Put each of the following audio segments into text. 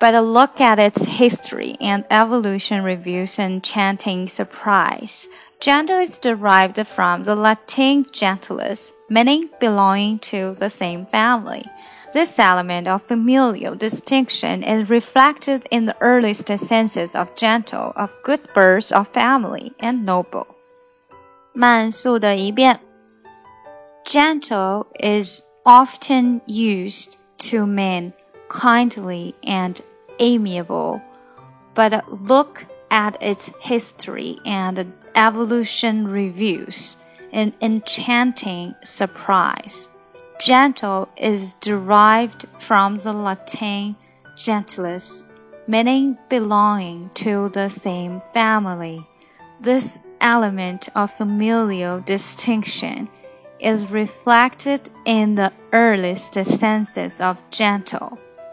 but a look at its history and evolution reveals enchanting surprise. Gentle is derived from the Latin gentilis, meaning belonging to the same family. This element of familial distinction is reflected in the earliest senses of gentle, of good birth of family, and noble. 慢速的一遍. Gentle is often used to mean kindly and amiable, but look at its history and evolution reveals an enchanting surprise. Gentle is derived from the Latin gentilis, meaning belonging to the same family. This element of familial distinction is reflected in the earliest senses of gentle,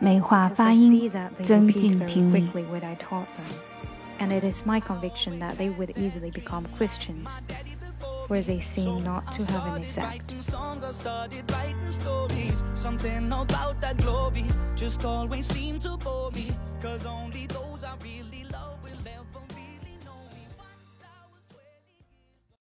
美化发音，增进听力。and it is my conviction that they would easily become Christians, where they seem not to have an exact. Something about that glory just always seemed to bore me, cause only those I really love will ever